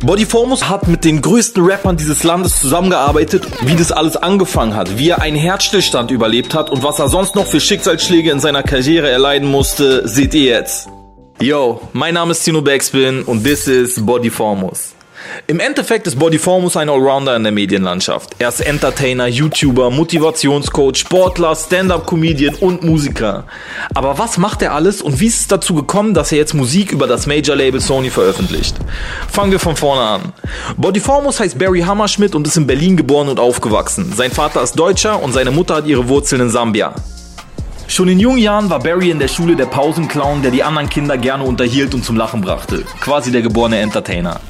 Bodyformus hat mit den größten Rappern dieses Landes zusammengearbeitet, wie das alles angefangen hat, wie er einen Herzstillstand überlebt hat und was er sonst noch für Schicksalsschläge in seiner Karriere erleiden musste, seht ihr jetzt. Yo, mein Name ist Tino Backspin und this is Bodyformus. Im Endeffekt ist Bodyformus ein Allrounder in der Medienlandschaft. Er ist Entertainer, YouTuber, Motivationscoach, Sportler, Stand-up-Comedian und Musiker. Aber was macht er alles und wie ist es dazu gekommen, dass er jetzt Musik über das Major-Label Sony veröffentlicht? Fangen wir von vorne an. Bodyformus heißt Barry Hammerschmidt und ist in Berlin geboren und aufgewachsen. Sein Vater ist Deutscher und seine Mutter hat ihre Wurzeln in Sambia. Schon in jungen Jahren war Barry in der Schule der Pausenclown, der die anderen Kinder gerne unterhielt und zum Lachen brachte. Quasi der geborene Entertainer.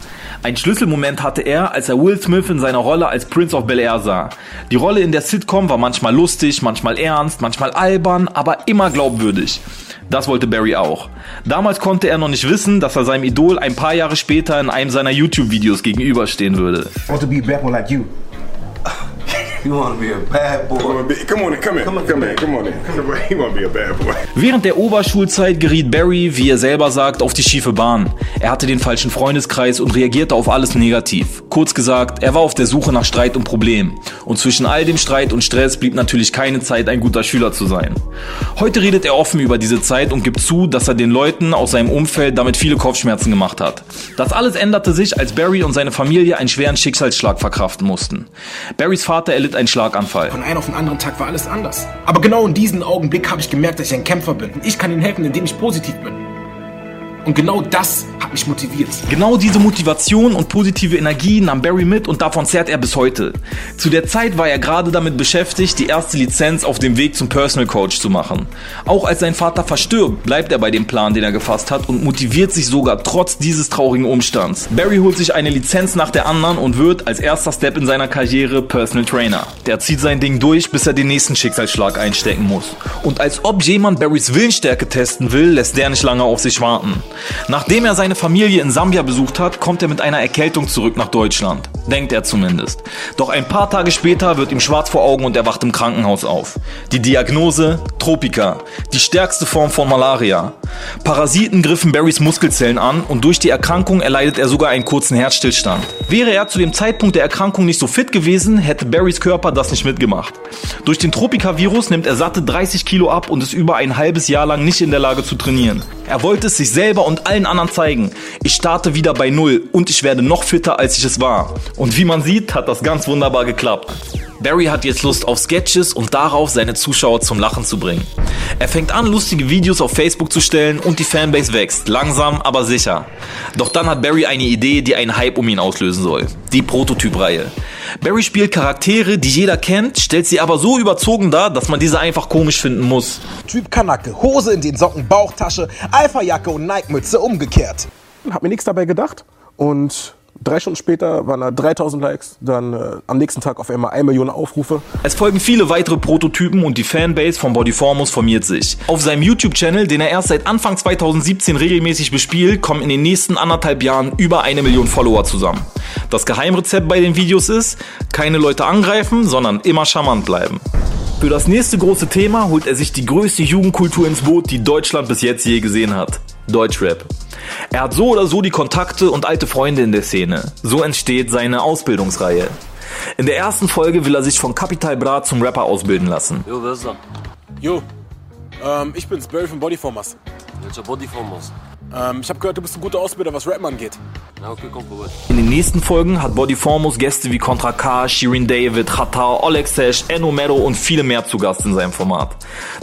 Ein Schlüsselmoment hatte er, als er Will Smith in seiner Rolle als Prince of Bel Air sah. Die Rolle in der Sitcom war manchmal lustig, manchmal ernst, manchmal albern, aber immer glaubwürdig. Das wollte Barry auch. Damals konnte er noch nicht wissen, dass er seinem Idol ein paar Jahre später in einem seiner YouTube-Videos gegenüberstehen würde. I want to be a boy like you. You want to be a bad boy? Come on, be- come on in, come in, come, in, come on in. He want to be a bad boy. Während der Oberschulzeit geriet Barry, wie er selber sagt, auf die schiefe Bahn. Er hatte den falschen Freundeskreis und reagierte auf alles negativ. Kurz gesagt, er war auf der Suche nach Streit und Problemen. Und zwischen all dem Streit und Stress blieb natürlich keine Zeit, ein guter Schüler zu sein. Heute redet er offen über diese Zeit und gibt zu, dass er den Leuten aus seinem Umfeld damit viele Kopfschmerzen gemacht hat. Das alles änderte sich, als Barry und seine Familie einen schweren Schicksalsschlag verkraften mussten. Barrys Vater erlitt einen Schlaganfall. Von einem auf den anderen Tag war alles anders. Aber genau in diesem Augenblick habe ich gemerkt, dass ich ein Kämpfer bin. Ich kann ihnen helfen, indem ich positiv bin. Und genau das hat mich motiviert. Genau diese Motivation und positive Energie nahm Barry mit und davon zehrt er bis heute. Zu der Zeit war er gerade damit beschäftigt, die erste Lizenz auf dem Weg zum Personal Coach zu machen. Auch als sein Vater verstirbt, bleibt er bei dem Plan, den er gefasst hat und motiviert sich sogar trotz dieses traurigen Umstands. Barry holt sich eine Lizenz nach der anderen und wird als erster Step in seiner Karriere Personal Trainer. Der zieht sein Ding durch, bis er den nächsten Schicksalsschlag einstecken muss. Und als ob jemand Barrys Willensstärke testen will, lässt der nicht lange auf sich warten. Nachdem er seine Familie in Sambia besucht hat, kommt er mit einer Erkältung zurück nach Deutschland. Denkt er zumindest. Doch ein paar Tage später wird ihm schwarz vor Augen und er wacht im Krankenhaus auf. Die Diagnose? Tropika. Die stärkste Form von Malaria. Parasiten griffen Barrys Muskelzellen an und durch die Erkrankung erleidet er sogar einen kurzen Herzstillstand. Wäre er zu dem Zeitpunkt der Erkrankung nicht so fit gewesen, hätte Barrys Körper das nicht mitgemacht. Durch den Tropika-Virus nimmt er satte 30 Kilo ab und ist über ein halbes Jahr lang nicht in der Lage zu trainieren. Er wollte es sich selber und allen anderen zeigen. Ich starte wieder bei Null und ich werde noch fitter, als ich es war. Und wie man sieht, hat das ganz wunderbar geklappt. Barry hat jetzt Lust auf Sketches und darauf, seine Zuschauer zum Lachen zu bringen. Er fängt an, lustige Videos auf Facebook zu stellen und die Fanbase wächst. Langsam, aber sicher. Doch dann hat Barry eine Idee, die einen Hype um ihn auslösen soll. Die Prototyp-Reihe. Barry spielt Charaktere, die jeder kennt, stellt sie aber so überzogen dar, dass man diese einfach komisch finden muss. Typ Kanacke, Hose in den Socken, Bauchtasche, Alpha-Jacke und Nike-Mütze umgekehrt. Hab mir nichts dabei gedacht und drei Stunden später waren da 3000 Likes, dann äh, am nächsten Tag auf einmal 1 Million Aufrufe. Es folgen viele weitere Prototypen und die Fanbase von Bodyformus formiert sich. Auf seinem YouTube-Channel, den er erst seit Anfang 2017 regelmäßig bespielt, kommen in den nächsten anderthalb Jahren über eine Million Follower zusammen. Das Geheimrezept bei den Videos ist, keine Leute angreifen, sondern immer charmant bleiben. Für das nächste große Thema holt er sich die größte Jugendkultur ins Boot, die Deutschland bis jetzt je gesehen hat. Deutschrap. Er hat so oder so die Kontakte und alte Freunde in der Szene. So entsteht seine Ausbildungsreihe. In der ersten Folge will er sich von Capital Bra zum Rapper ausbilden lassen. Jo, wer ist da? Jo, ähm, ich bin's, Barry von Bodyformers. Welcher Bodyform aus? Ähm, ich habe gehört, du bist ein guter Ausbilder, was Rappen angeht. Na, okay, komm vorbei. In den nächsten Folgen hat Bodyformus Gäste wie Contra K, Shirin David, Khatar, Oleg Sesh, Enno Mero und viele mehr zu Gast in seinem Format.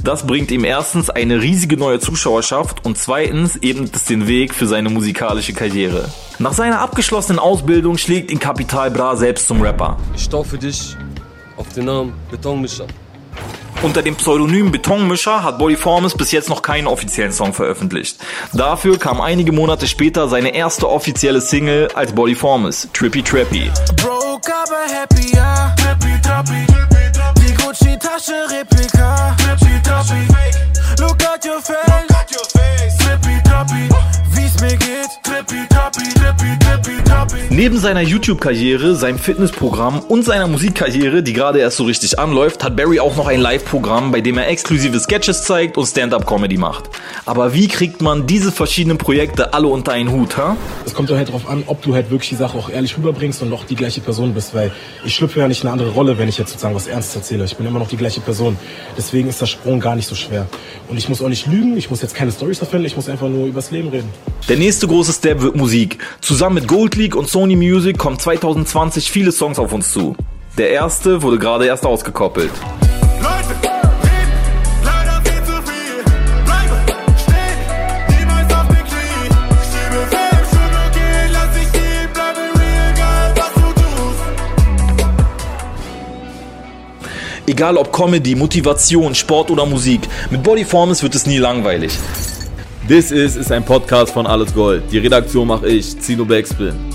Das bringt ihm erstens eine riesige neue Zuschauerschaft und zweitens ebnet es den Weg für seine musikalische Karriere. Nach seiner abgeschlossenen Ausbildung schlägt ihn Capital Bra selbst zum Rapper. Ich stau für dich auf den Namen Betonmischer. Unter dem Pseudonym Betonmischer hat Bodyformers bis jetzt noch keinen offiziellen Song veröffentlicht. Dafür kam einige Monate später seine erste offizielle Single als Bodyformers, Trippy Trappy. Broke Neben seiner YouTube-Karriere, seinem Fitnessprogramm und seiner Musikkarriere, die gerade erst so richtig anläuft, hat Barry auch noch ein Live-Programm, bei dem er exklusive Sketches zeigt und Stand-up-Comedy macht. Aber wie kriegt man diese verschiedenen Projekte alle unter einen Hut, hä? Es kommt doch halt drauf an, ob du halt wirklich die Sache auch ehrlich rüberbringst und noch die gleiche Person bist, weil ich schlüpfe ja nicht in eine andere Rolle, wenn ich jetzt sozusagen was Ernstes erzähle. Ich bin immer noch die gleiche Person. Deswegen ist der Sprung gar nicht so schwer. Und ich muss auch nicht lügen, ich muss jetzt keine Storys erfinden, ich muss einfach nur übers Leben reden. Der nächste große Step wird Musik. Zusammen mit Gold League und Sony Music kommen 2020 viele Songs auf uns zu. Der erste wurde gerade erst ausgekoppelt. Egal ob Comedy, Motivation, Sport oder Musik, mit Bodyformers wird es nie langweilig. This is ist ein Podcast von Alles Gold. Die Redaktion mache ich, Zino Backspin.